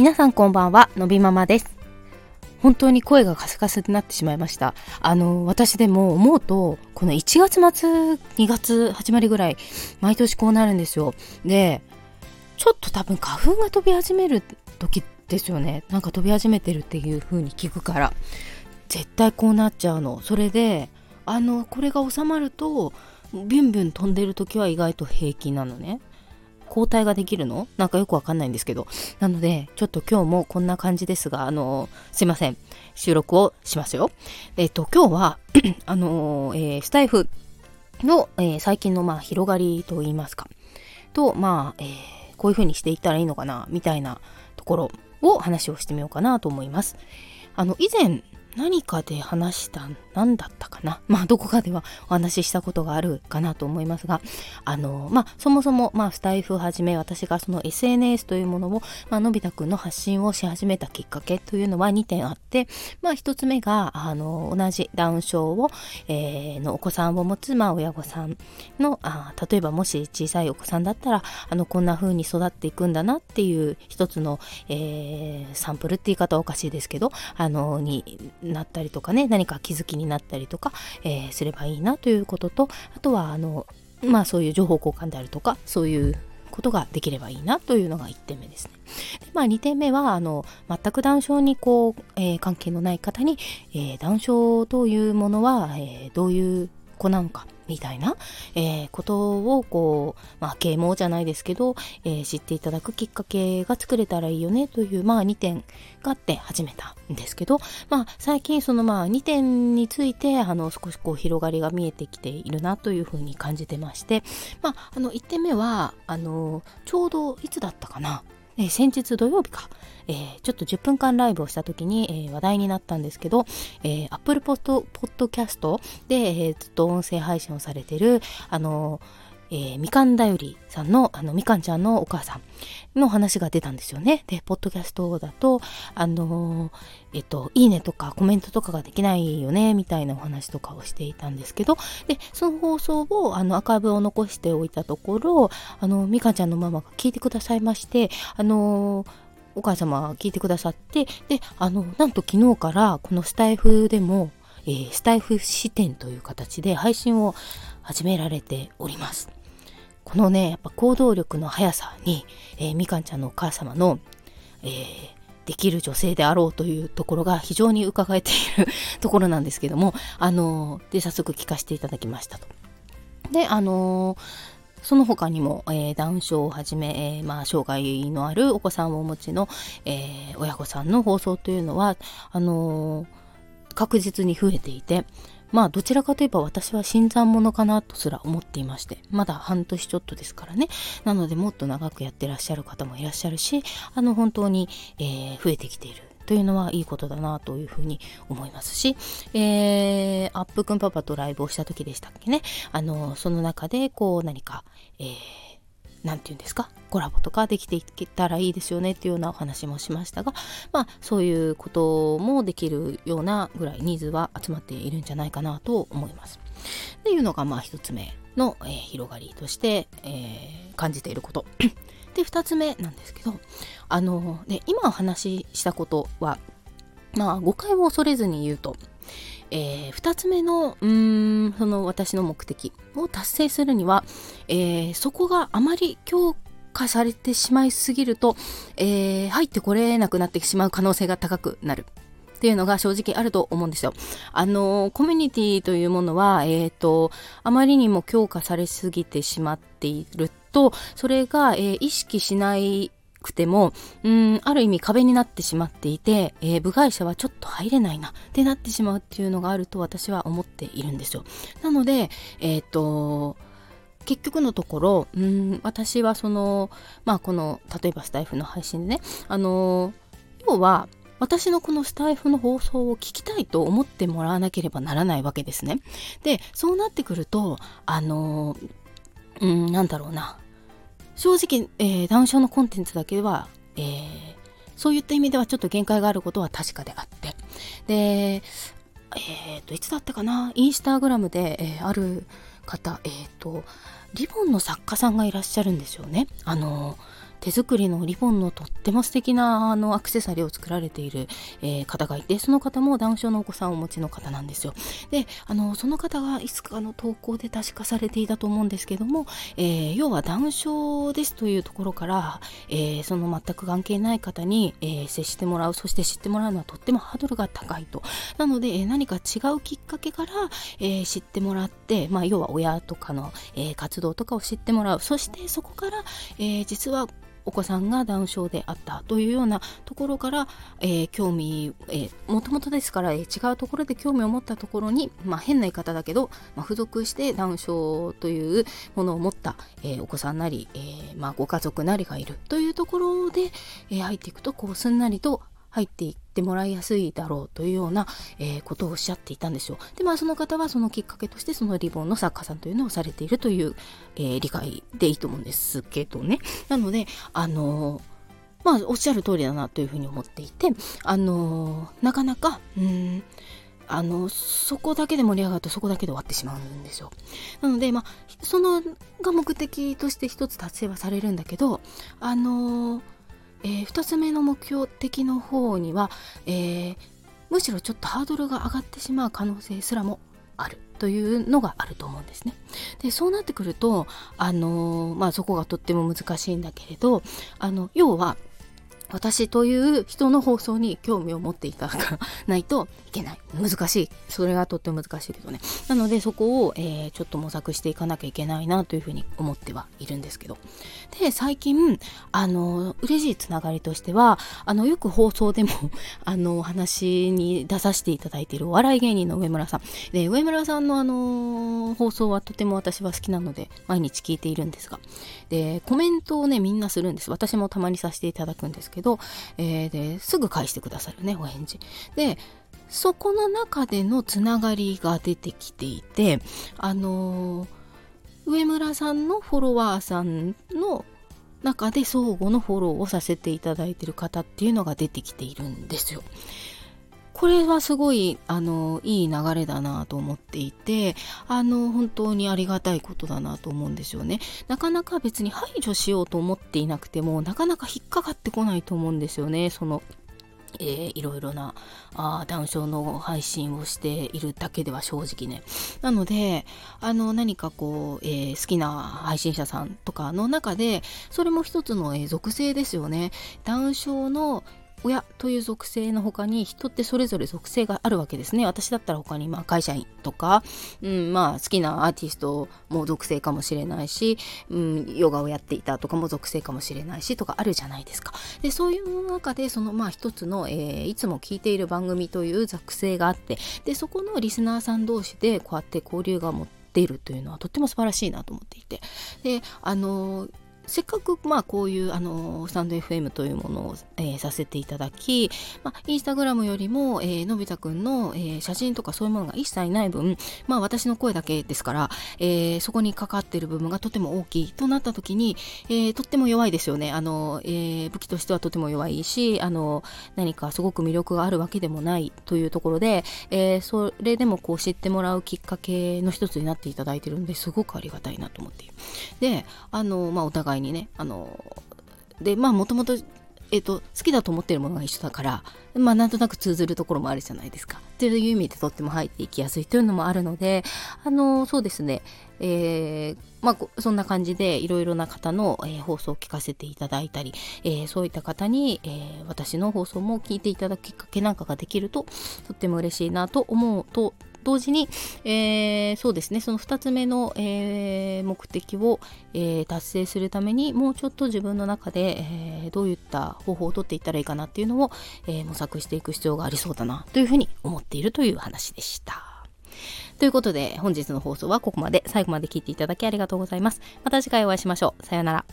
皆さんこんばんは、のびママです。本当に声がカスカスになってしまいました。あの、私でも思うと、この1月末、2月始まりぐらい、毎年こうなるんですよ。で、ちょっと多分花粉が飛び始める時ですよね。なんか飛び始めてるっていう風に聞くから、絶対こうなっちゃうの。それで、あの、これが収まると、ビュンビュン飛んでる時は意外と平気なのね。交代ができるの？なんかよくわかんないんですけど。なので、ちょっと今日もこんな感じですが、あのすいません。収録をしますよ。えっと、今日は あのえー、スタイフの、え、最近のまあ広がりといいますか。と、まあ、え、こういう風にしていったらいいのかな、みたいなところを話をしてみようかなと思います。あの、以前、何かで話した何だったかな？まあどこかではお話ししたことがあるかなと思いますが。あのまあそもそもまあスタイフをはじめ私がその SNS というものを、まあのび太くんの発信をし始めたきっかけというのは2点あって。まあ1つ目があの同じダウン症を、えー、のお子さんを持つまあ親御さんのあ例えばもし小さいお子さんだったらあのこんな風に育っていくんだなっていう一つの、えー、サンプルって言い方はおかしいですけどあのになったりとかね何か気づきになったりとか、えー、すればいいなということとあとはあのまあそういう情報交換であるとかそういうことができればいいなというのが1点目ですね。でまあ、2点目はあの全くダウン症にこう、えー、関係のない方に、えー、ダウン症というものは、えー、どういう子なのかみたいな、えー、ことをこう、まあ、啓蒙じゃないですけど、えー、知っていただくきっかけが作れたらいいよねという、まあ、2点があって始めたんですけど、まあ、最近そのまあ2点についてあの少しこう広がりが見えてきているなというふうに感じてまして、まあ、あの1点目はあのちょうどいつだったかな。えー、先日土曜日か、えー、ちょっと10分間ライブをした時に、えー、話題になったんですけど、えー、Apple Podcast で、え、ずっと音声配信をされてる、あのえー、みかんだよりさんの、あの、みかんちゃんのお母さんの話が出たんですよね。で、ポッドキャストだと、あのー、えっと、いいねとかコメントとかができないよね、みたいなお話とかをしていたんですけど、で、その放送を、あの、アーカイブを残しておいたところ、あの、みかんちゃんのママが聞いてくださいまして、あのーお母様聞いてくださって、で、あの、なんと昨日からこのスタイフでも、えー、スタイフ視点という形で配信を始められております。このねやっぱ行動力の速さに、えー、みかんちゃんのお母様の、えー、できる女性であろうというところが非常に伺えているところなんですけどもあのー、で早速聞かせていただきましたと。であのその他にも、えー、ダウン症をはじめ、えー、まあ、障害のあるお子さんをお持ちの、えー、親御さんの放送というのはあの確実に増えていてまあどちらかといえば私は新参者かなとすら思っていましてまだ半年ちょっとですからね。なのでもっと長くやってらっしゃる方もいらっしゃるしあの本当に、えー、増えてきているというのはいいことだなというふうに思いますし、えー、アップくんパパとライブをした時でしたっけね。あのその中でこう何か、えー何て言うんですか？コラボとかできていけたらいいですよねっていうようなお話もしましたがまあそういうこともできるようなぐらいニーズは集まっているんじゃないかなと思います。っていうのがまあ一つ目の、えー、広がりとして、えー、感じていること。で2つ目なんですけどあので今お話ししたことはまあ誤解を恐れずに言うとえー、2つ目のうんその私の目的を達成するには、えー、そこがあまり強化されてしまいすぎると、えー、入ってこれなくなってしまう可能性が高くなる。っていうのが正直あると思うんですよ。あの、コミュニティというものは、えっ、ー、と、あまりにも強化されすぎてしまっていると、それが、えー、意識しないくても、うん、ある意味壁になってしまっていて、えー、部外者はちょっと入れないなってなってしまうっていうのがあると私は思っているんですよ。なので、えっ、ー、と、結局のところ、うん、私はその、まあこの、例えばスタイフの配信でね、あの、要は、私のこのスタイフの放送を聞きたいと思ってもらわなければならないわけですね。で、そうなってくると、あの、うん、なんだろうな。正直、えー、ダウン症のコンテンツだけは、えー、そういった意味ではちょっと限界があることは確かであって。で、えっ、ー、と、いつだったかな？インスタグラムで、えー、ある方、えっ、ー、と、リボンの作家さんがいらっしゃるんですよね。あの、手作りのリボンのとっても素敵なあのアクセサリーを作られている、えー、方がいてその方もダウン症のお子さんをお持ちの方なんですよ。であのその方がいつかの投稿で確かされていたと思うんですけども、えー、要はダウン症ですというところから、えー、その全く関係ない方に、えー、接してもらうそして知ってもらうのはとってもハードルが高いと。なので、え何か違うきっかけから、え知ってもらって、まあ、要は親とかの、え活動とかを知ってもらう。そしてそこから、え実はお子さんがダウン症であったというようなところから、えー、興味、えー、もともとですから、えー、違うところで興味を持ったところに、まあ、変な言い方だけど、まあ、付属してダウン症というものを持った、えー、お子さんなり、えーまあ、ご家族なりがいるというところで、えー、入っていくとこうすんなりと入っていくってもらいやすいだろうというような、えー、ことをおっしゃっていたんですよ。で、まあその方はそのきっかけとしてそのリボンの作家さんというのをされているという、えー、理解でいいと思うんですけどね。なので、あの、まあおっしゃる通りだなというふうに思っていて、あのなかなか、うん、あの、そこだけで盛り上がるとそこだけで終わってしまうんですよ。なので、まあ、そのが目的として一つ達成はされるんだけど、あのー、2つ目の目標的の方には、えー、むしろちょっとハードルが上がってしまう可能性すらもあるというのがあると思うんですね。でそうなってくると、あのー、まあ、そこがとっても難しいんだけれどあの要は私という人の放送に興味を持っていただかないといけない。難しい。それがとっても難しいけどね。なのでそこを、えー、ちょっと模索していかなきゃいけないなというふうに思ってはいるんですけど。で、最近、あの、嬉しいつながりとしては、あの、よく放送でも あの、お話に出させていただいているお笑い芸人の上村さん。で、上村さんのあの、放送はとても私は好きなので、毎日聞いているんですが。で、コメントをね、みんなするんです。私もたまにさせていただくんですけど、けどえー、ですぐ返してくださるね、お返事。で、そこの中でのつながりが出てきていて、あのー、上村さんのフォロワーさんの中で相互のフォローをさせていただいてる方っていうのが出てきているんですよ。これはすごい、あの、いい流れだなと思っていて、あの、本当にありがたいことだなと思うんですよね。なかなか別に排除しようと思っていなくても、なかなか引っかかってこないと思うんですよね。その、えー、いろいろなあダウン症の配信をしているだけでは正直ね。なので、あの何かこう、えー、好きな配信者さんとかの中で、それも一つの、えー、属性ですよね。ダウン症の、親という属性の他に人ってそれぞれ属性があるわけですね。私だったら他にまあ会社員とか、うん、まあ好きなアーティストも属性かもしれないし、うん、ヨガをやっていたとかも属性かもしれないしとかあるじゃないですか。で、そういう中でそのまあ一つの、えー、いつも聞いている番組という属性があって、で、そこのリスナーさん同士でこうやって交流が持っているというのはとっても素晴らしいなと思っていて。で、あのーせっかくまあこういうあのスタンド FM というものを、えー、させていただき、まあ、インスタグラムよりも、えー、のび太くんの、えー、写真とかそういうものが一切ない分、まあ私の声だけですから、えー、そこにかかっている部分がとても大きいとなった時に、えー、とっても弱いですよね。あの、えー、武器としてはとても弱いし、あの、何かすごく魅力があるわけでもないというところで、えー、それでもこう知ってもらうきっかけの一つになっていただいてるんですごくありがたいなと思っている。で、あの、まあお互いにねあのでまあもともとえっ、と、好きだと思ってるものが一緒だから、まあなんとなく通ずるところもあるじゃないですか。っていう意味でとっても入っていきやすいというのもあるので、あの、そうですね、えー、まあそんな感じでいろいろな方の、えー、放送を聞かせていただいたり、えー、そういった方に、えー、私の放送も聞いていただくきっかけなんかができると、とっても嬉しいなと思うと同時に、えー、そうですねその2つ目の、えー、目的を、えー、達成するためにもうちょっと自分の中で、えどういった方法をとっていったらいいかなっていうのを、え模索していく必要がありそうだなというふうに思っているという話でした。ということで本日の放送はここまで最後まで聞いていただきありがとうございます。また次回お会いしましょう。さようなら。